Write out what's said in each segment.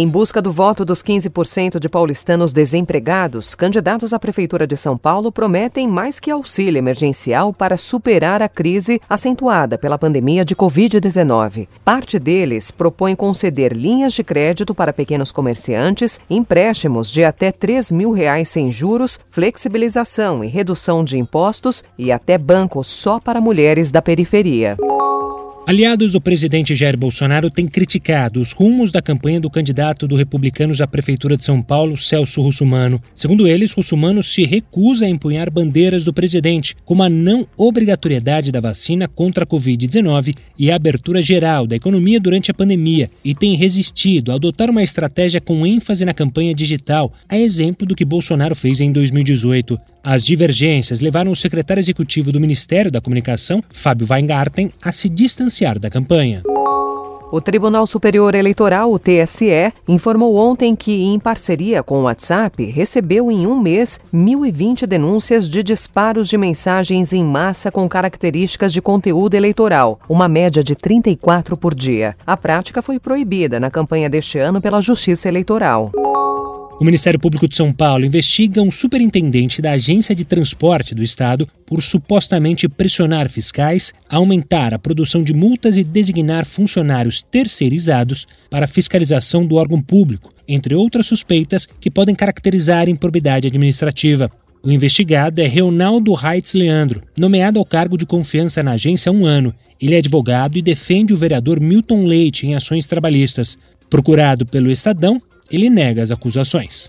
Em busca do voto dos 15% de paulistanos desempregados, candidatos à Prefeitura de São Paulo prometem mais que auxílio emergencial para superar a crise acentuada pela pandemia de Covid-19. Parte deles propõe conceder linhas de crédito para pequenos comerciantes, empréstimos de até 3 mil reais sem juros, flexibilização e redução de impostos e até banco só para mulheres da periferia. Aliados do presidente Jair Bolsonaro têm criticado os rumos da campanha do candidato do Republicanos à Prefeitura de São Paulo, Celso Russumano. Segundo eles, Russumano se recusa a empunhar bandeiras do presidente, como a não obrigatoriedade da vacina contra a Covid-19 e a abertura geral da economia durante a pandemia, e tem resistido a adotar uma estratégia com ênfase na campanha digital, a exemplo do que Bolsonaro fez em 2018. As divergências levaram o secretário executivo do Ministério da Comunicação, Fábio Weingarten, a se distanciar da campanha. O Tribunal Superior Eleitoral, o TSE, informou ontem que, em parceria com o WhatsApp, recebeu em um mês 1.020 denúncias de disparos de mensagens em massa com características de conteúdo eleitoral, uma média de 34 por dia. A prática foi proibida na campanha deste ano pela Justiça Eleitoral. O Ministério Público de São Paulo investiga um superintendente da Agência de Transporte do Estado por supostamente pressionar fiscais, aumentar a produção de multas e designar funcionários terceirizados para fiscalização do órgão público, entre outras suspeitas que podem caracterizar improbidade administrativa. O investigado é Reonaldo Reitz Leandro, nomeado ao cargo de confiança na agência há um ano. Ele é advogado e defende o vereador Milton Leite em ações trabalhistas. Procurado pelo Estadão, ele nega as acusações.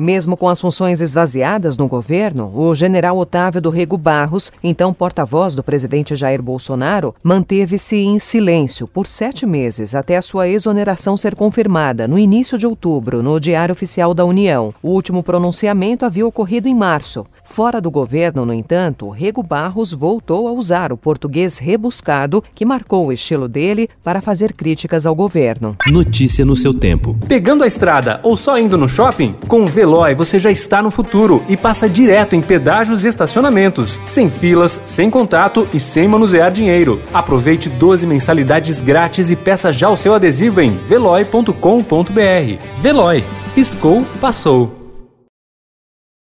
Mesmo com as funções esvaziadas no governo, o general Otávio do Rego Barros, então porta-voz do presidente Jair Bolsonaro, manteve-se em silêncio por sete meses até a sua exoneração ser confirmada no início de outubro no Diário Oficial da União. O último pronunciamento havia ocorrido em março. Fora do governo, no entanto, Rego Barros voltou a usar o português rebuscado que marcou o estilo dele para fazer críticas ao governo. Notícia no seu tempo. Pegando a estrada ou só indo no shopping? Com o Veloy você já está no futuro e passa direto em pedágios e estacionamentos, sem filas, sem contato e sem manusear dinheiro. Aproveite 12 mensalidades grátis e peça já o seu adesivo em veloy.com.br. Veloy. Piscou, passou.